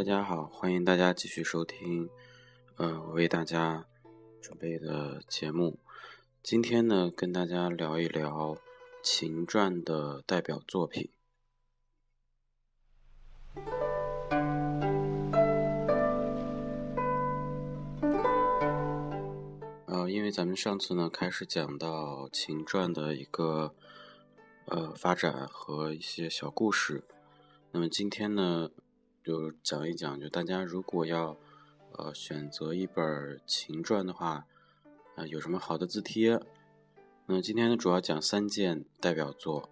大家好，欢迎大家继续收听，呃，我为大家准备的节目。今天呢，跟大家聊一聊秦传的代表作品。呃，因为咱们上次呢开始讲到秦传的一个呃发展和一些小故事，那么今天呢。就讲一讲，就大家如果要，呃，选择一本秦传的话，啊，有什么好的字帖？那今天呢，主要讲三件代表作。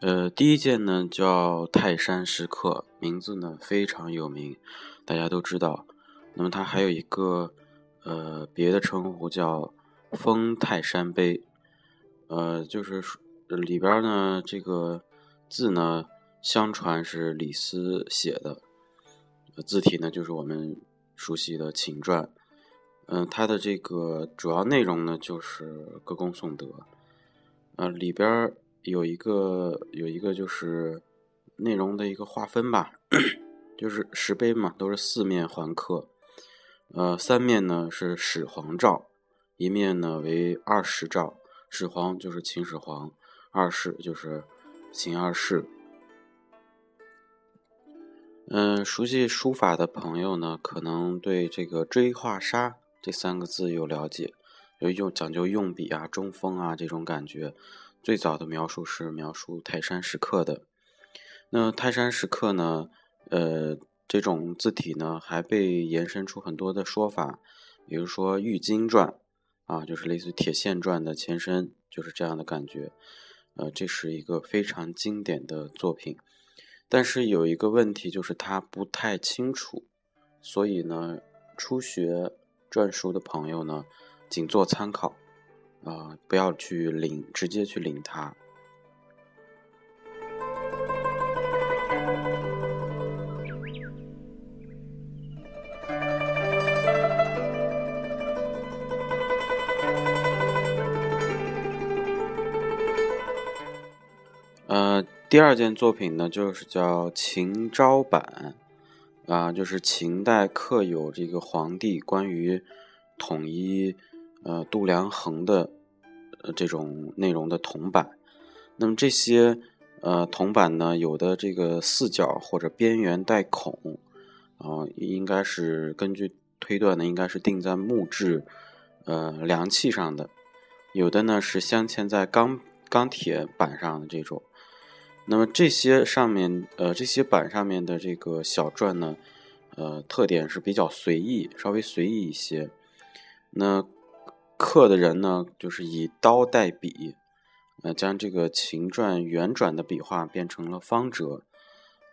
呃，第一件呢叫《泰山石刻》，名字呢非常有名，大家都知道。那么它还有一个呃别的称呼叫。《封泰山碑》，呃，就是里边呢，这个字呢，相传是李斯写的，字体呢就是我们熟悉的秦传。嗯，它的这个主要内容呢就是歌功颂德。呃，里边有一个有一个就是内容的一个划分吧，就是石碑嘛，都是四面环刻，呃，三面呢是始皇诏。一面呢为二十兆，始皇就是秦始皇，二世就是秦二世。嗯，熟悉书法的朋友呢，可能对这个追画沙这三个字有了解，有一种讲究用笔啊、中锋啊这种感觉。最早的描述是描述泰山石刻的。那泰山石刻呢，呃，这种字体呢，还被延伸出很多的说法，比如说玉京篆。啊，就是类似于铁线篆的前身，就是这样的感觉。呃，这是一个非常经典的作品，但是有一个问题，就是它不太清楚，所以呢，初学篆书的朋友呢，仅做参考，啊，不要去领，直接去领它。第二件作品呢，就是叫《秦昭版》，啊，就是秦代刻有这个皇帝关于统一呃度量衡的呃这种内容的铜版。那么这些呃铜版呢，有的这个四角或者边缘带孔，啊，应该是根据推断呢，应该是钉在木质呃梁器上的；有的呢是镶嵌在钢钢铁板上的这种。那么这些上面，呃，这些板上面的这个小篆呢，呃，特点是比较随意，稍微随意一些。那刻的人呢，就是以刀代笔，呃，将这个秦篆圆转的笔画变成了方折，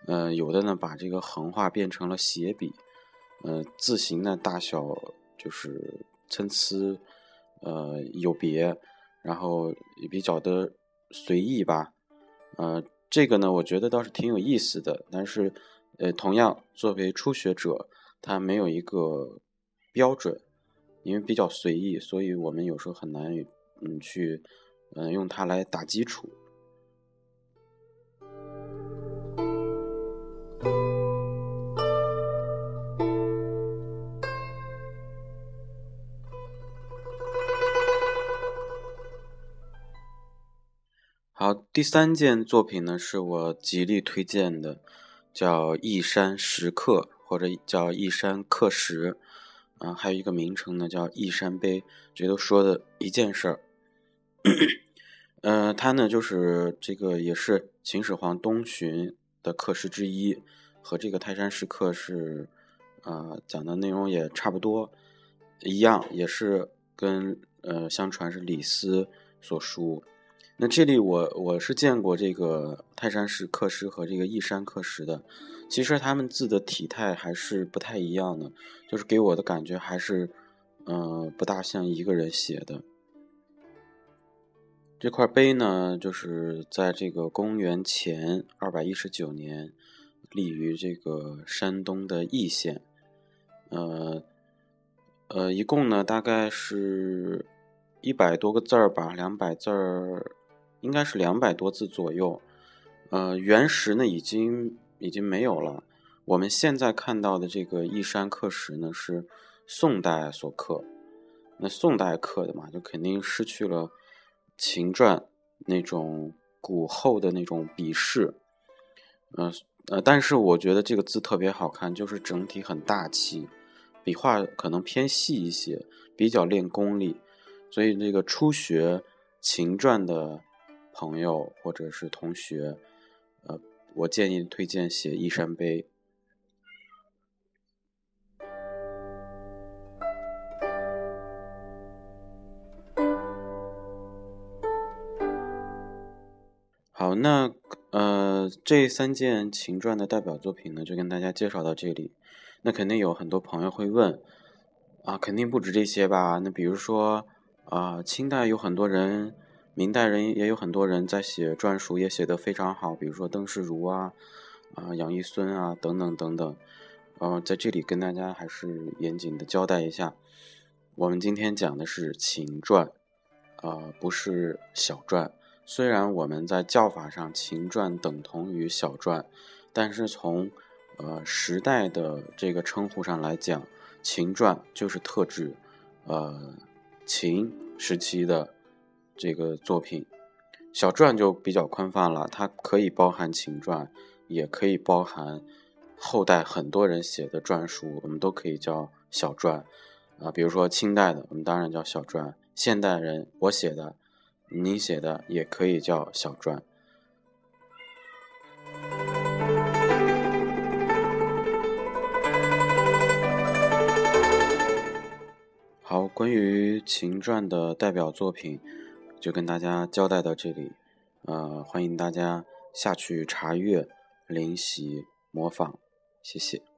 呃，有的呢把这个横画变成了斜笔，呃，字形呢大小就是参差，呃，有别，然后也比较的随意吧，呃。这个呢，我觉得倒是挺有意思的，但是，呃，同样作为初学者，他没有一个标准，因为比较随意，所以我们有时候很难，嗯，去，嗯，用它来打基础。第三件作品呢，是我极力推荐的，叫《义山石刻》或者叫《义山刻石》，啊，还有一个名称呢，叫《义山碑》，这都说的一件事儿。呃，它呢就是这个也是秦始皇东巡的刻石之一，和这个泰山石刻是，呃，讲的内容也差不多，一样，也是跟呃相传是李斯所书。那这里我我是见过这个泰山石刻石和这个义山刻石的，其实他们字的体态还是不太一样的，就是给我的感觉还是，嗯，不大像一个人写的。这块碑呢，就是在这个公元前二百一十九年，立于这个山东的易县，呃，呃，一共呢大概是。一百多个字儿吧，两百字儿，应该是两百多字左右。呃，原石呢已经已经没有了。我们现在看到的这个一山刻石呢，是宋代所刻。那宋代刻的嘛，就肯定失去了秦篆那种古厚的那种笔势。呃呃，但是我觉得这个字特别好看，就是整体很大气。笔画可能偏细一些，比较练功力，所以这个初学秦篆的朋友或者是同学，呃，我建议推荐写《一山碑》。好，那呃，这三件秦传的代表作品呢，就跟大家介绍到这里。那肯定有很多朋友会问，啊，肯定不止这些吧？那比如说，啊，清代有很多人，明代人也有很多人在写篆书，也写得非常好，比如说邓世如啊，啊，杨一孙啊，等等等等。呃，在这里跟大家还是严谨的交代一下，我们今天讲的是秦篆，啊，不是小篆。虽然我们在叫法上秦篆等同于小篆，但是从呃，时代的这个称呼上来讲，秦篆就是特指，呃，秦时期的这个作品。小篆就比较宽泛了，它可以包含秦篆，也可以包含后代很多人写的篆书，我们都可以叫小篆。啊，比如说清代的，我们当然叫小篆；现代人我写的，你写的也可以叫小篆。好关于秦篆的代表作品，就跟大家交代到这里。呃，欢迎大家下去查阅、临习、模仿，谢谢。